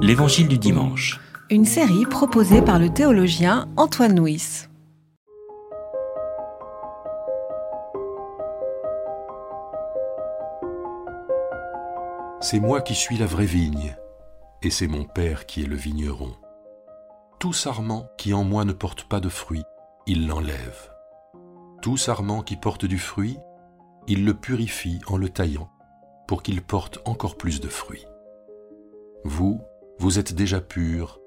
L'Évangile du dimanche. Une série proposée par le théologien Antoine Nuis. C'est moi qui suis la vraie vigne, et c'est mon Père qui est le vigneron. Tout sarment qui en moi ne porte pas de fruit, il l'enlève. Tout sarment qui porte du fruit, il le purifie en le taillant, pour qu'il porte encore plus de fruits. Vous, vous êtes déjà purs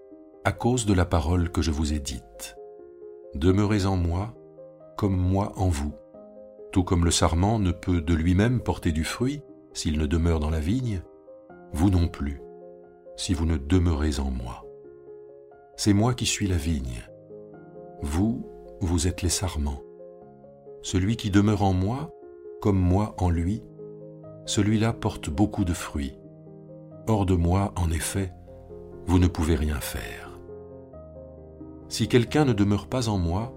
à cause de la parole que je vous ai dite. Demeurez en moi, comme moi en vous. Tout comme le sarment ne peut de lui-même porter du fruit s'il ne demeure dans la vigne, vous non plus, si vous ne demeurez en moi. C'est moi qui suis la vigne. Vous, vous êtes les sarments. Celui qui demeure en moi, comme moi en lui, celui-là porte beaucoup de fruits. Hors de moi, en effet, vous ne pouvez rien faire. Si quelqu'un ne demeure pas en moi,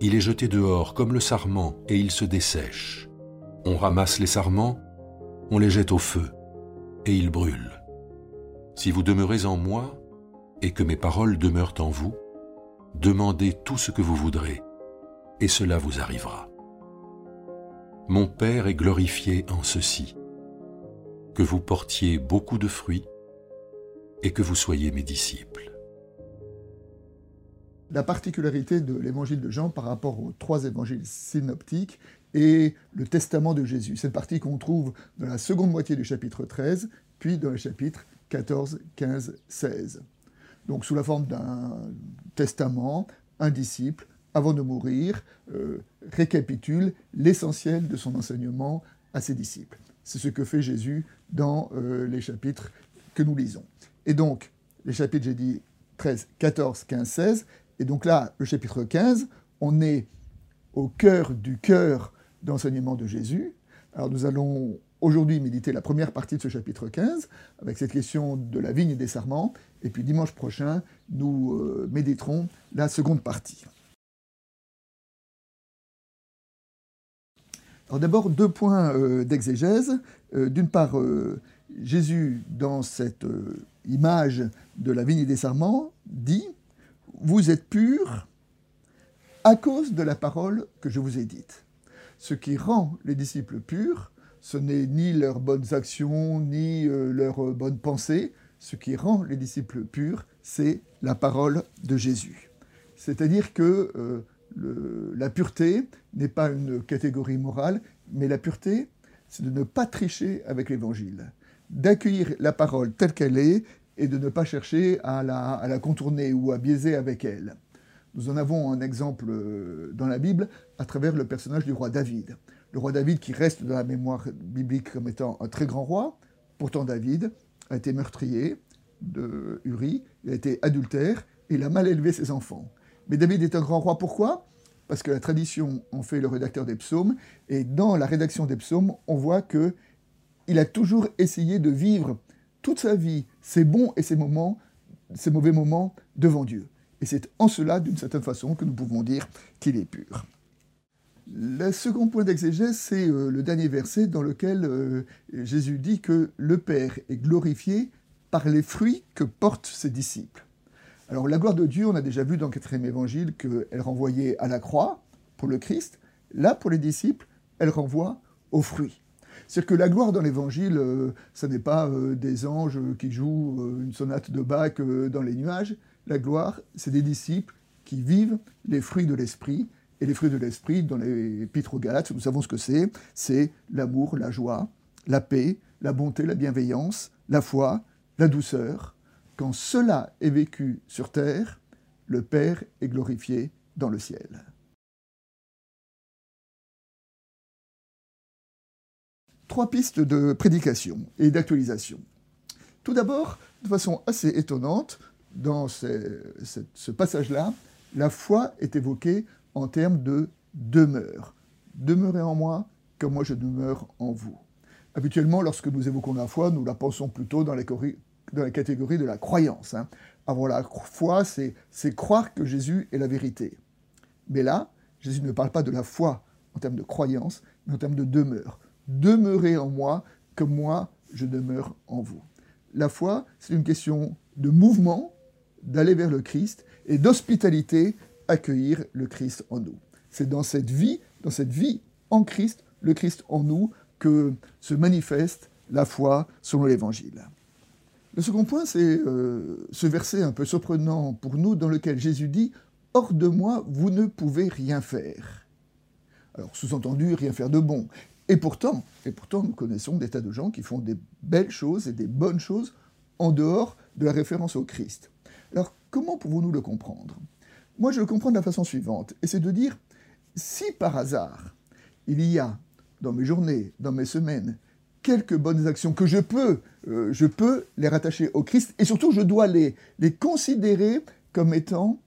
il est jeté dehors comme le sarment et il se dessèche. On ramasse les sarments, on les jette au feu et ils brûlent. Si vous demeurez en moi et que mes paroles demeurent en vous, demandez tout ce que vous voudrez et cela vous arrivera. Mon Père est glorifié en ceci, vous portiez beaucoup de fruits et que vous soyez mes disciples. La particularité de l'évangile de Jean par rapport aux trois évangiles synoptiques est le testament de Jésus. Cette partie qu'on trouve dans la seconde moitié du chapitre 13, puis dans les chapitres 14, 15, 16. Donc sous la forme d'un testament, un disciple, avant de mourir, euh, récapitule l'essentiel de son enseignement à ses disciples. C'est ce que fait Jésus dans euh, les chapitres que nous lisons. Et donc, les chapitres, j'ai dit 13, 14, 15, 16, et donc là, le chapitre 15, on est au cœur du cœur d'enseignement de Jésus. Alors nous allons aujourd'hui méditer la première partie de ce chapitre 15, avec cette question de la vigne et des sarments, et puis dimanche prochain, nous euh, méditerons la seconde partie. Alors d'abord, deux points euh, d'exégèse. Euh, d'une part, Jésus, dans cette image de la vigne et des sarments, dit Vous êtes purs à cause de la parole que je vous ai dite. Ce qui rend les disciples purs, ce n'est ni leurs bonnes actions, ni euh, leurs bonnes pensées. Ce qui rend les disciples purs, c'est la parole de Jésus. C'est-à-dire que la pureté n'est pas une catégorie morale, mais la pureté, c'est de ne pas tricher avec l'Évangile, d'accueillir la parole telle qu'elle est et de ne pas chercher à la, contourner ou à biaiser avec elle. Nous en avons un exemple euh, dans la Bible à travers le personnage du roi David. Le roi David qui reste dans la mémoire biblique comme étant un très grand roi, pourtant David a été meurtrier de Uri, il a été adultère, et il a mal élevé ses enfants. Mais David est un grand roi, pourquoi? Parce que la tradition en fait le rédacteur des psaumes, et dans la rédaction des psaumes, on voit que il a toujours essayé de vivre toute sa vie ses bons et ses ses mauvais moments devant Dieu. Et c'est en cela, d'une certaine façon, que nous pouvons dire qu'il est pur. Le second point d'exégèse, c'est euh, le dernier verset dans lequel euh, Jésus dit que le Père est glorifié par les fruits que portent ses disciples. Alors la gloire de Dieu, on a déjà vu dans le quatrième évangile qu'elle renvoyait à la croix pour le Christ. Là, pour les disciples, elle renvoie aux fruits. C'est-à-dire que la gloire dans l'évangile, euh, ce n'est pas euh, des anges qui jouent euh, une sonate de Bach dans les nuages. La gloire, c'est des disciples qui vivent les fruits de l'esprit. Et les fruits de l'esprit, dans l'épître aux Galates, nous savons ce que c'est. C'est l'amour, la joie, la paix, la bonté, la bienveillance, la foi, la douceur. Quand cela est vécu sur terre, le Père est glorifié dans le ciel. trois pistes de prédication et d'actualisation. Tout d'abord, de façon assez étonnante, dans ce, passage-là, la foi est évoquée en termes de demeure. Demeurez en moi comme moi je demeure en vous. Habituellement, lorsque nous évoquons la foi, nous la pensons plutôt dans la, catégorie de la croyance. Hein. Avoir la foi, c'est croire que Jésus est la vérité. Mais là, Jésus ne parle pas de la foi en termes de croyance, mais en termes de demeure demeurez en moi comme moi je demeure en vous. la foi, c'est une question de mouvement, d'aller vers le Christ, et d'hospitalité, accueillir le Christ en nous. C'est dans cette vie, dans cette vie en Christ, le Christ en nous, que se manifeste la foi selon l'Évangile. Le second point, c'est euh, ce verset un peu surprenant pour nous dans lequel Jésus dit Hors de moi, vous ne pouvez rien faire. Alors, sous-entendu, rien faire de bon. Et pourtant, et pourtant, nous connaissons des tas de gens qui font des belles choses et des bonnes choses en dehors de la référence au Christ. Alors, comment pouvons-nous le comprendre? Moi, je le comprends de la façon suivante, et c'est de dire, si par hasard, il y a dans mes journées, dans mes semaines, quelques bonnes actions que je peux, euh, je peux les rattacher au Christ, et surtout, je dois les, considérer comme étant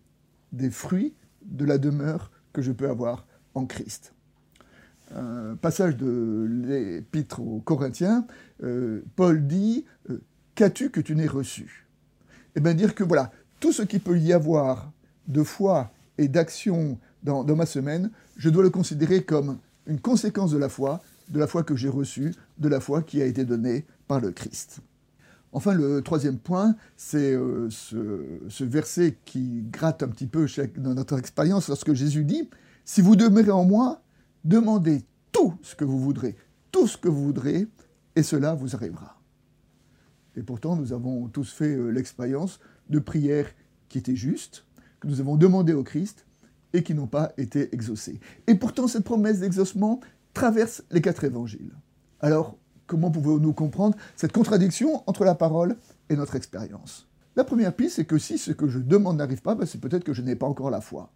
des fruits de la demeure que je peux avoir en Christ. Un passage de l'épître aux Corinthiens, euh, Paul dit euh, Qu'as-tu que tu n'aies reçu? Eh bien, dire que voilà, tout ce qui peut y avoir de foi et d'action dans ma semaine, je dois le considérer comme une conséquence de la foi, de la foi que j'ai reçue, de la foi qui a été donnée par le Christ. Enfin, le troisième point, c'est euh, ce, verset qui gratte un petit peu dans notre expérience lorsque Jésus dit, Si vous demeurez en moi, demandez tout ce que vous voudrez, tout ce que vous voudrez, et cela vous arrivera. Et pourtant, nous avons tous fait euh, l'expérience de prières qui étaient justes, que nous avons demandées au Christ, et qui n'ont pas été exaucées. Et pourtant, cette promesse d'exaucement traverse les quatre évangiles. Alors, comment pouvons-nous comprendre cette contradiction entre la parole et notre expérience? La première piste, c'est que si ce que je demande n'arrive pas, ben, c'est peut-être que je n'ai pas encore la foi.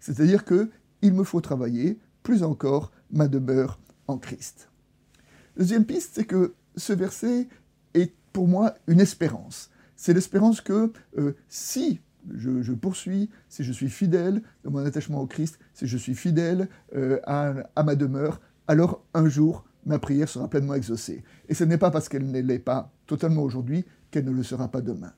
C'est-à-dire qu'il me faut travailler plus encore ma demeure en Christ. deuxième piste, c'est que ce verset est pour moi une espérance. C'est l'espérance que euh, si je, poursuis, si je suis fidèle dans mon attachement au Christ, si je suis fidèle euh, à ma demeure, alors un jour, ma prière sera pleinement exaucée. Et ce n'est pas parce qu'elle ne l'est pas totalement aujourd'hui qu'elle ne le sera pas demain.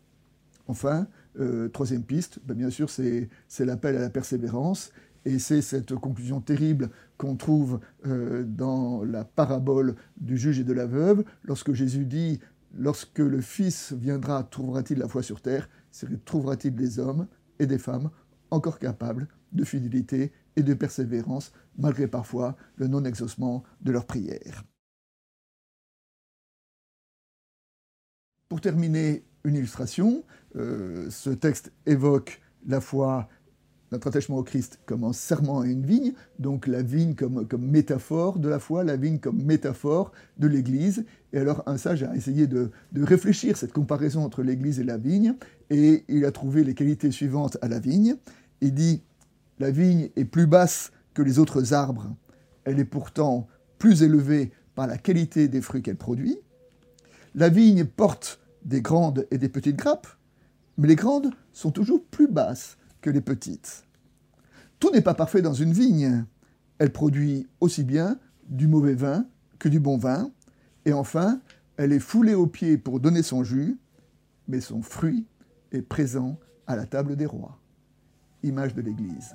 Enfin, euh, troisième piste, ben, bien sûr, c'est l'appel à la persévérance. Et c'est cette conclusion terrible qu'on trouve euh, dans la parabole du juge et de la veuve, lorsque Jésus dit Lorsque le Fils viendra, trouvera-t-il la foi sur terre? Trouvera-t-il des hommes et des femmes encore capables de fidélité de persévérance, malgré parfois le non-exaucement de leurs prières. Pour terminer, une illustration. Euh, ce texte évoque la foi, notre attachement au Christ comme un serment à une vigne, donc la vigne comme, comme métaphore de la foi, la vigne comme métaphore de l'Église. Et alors un sage a essayé de, de réfléchir cette comparaison entre l'Église et la vigne, et il a trouvé les qualités suivantes à la vigne. Il dit la vigne est plus basse que les autres arbres. Elle est pourtant plus élevée par la qualité des fruits qu'elle produit. La vigne porte des grandes et des petites grappes, mais les grandes sont toujours plus basses que les petites. Tout n'est pas parfait dans une vigne. Elle produit aussi bien du mauvais vin que du bon vin. Et enfin, elle est foulée aux pieds pour donner son jus, mais son fruit est présent à la table des rois. Image de l'Église.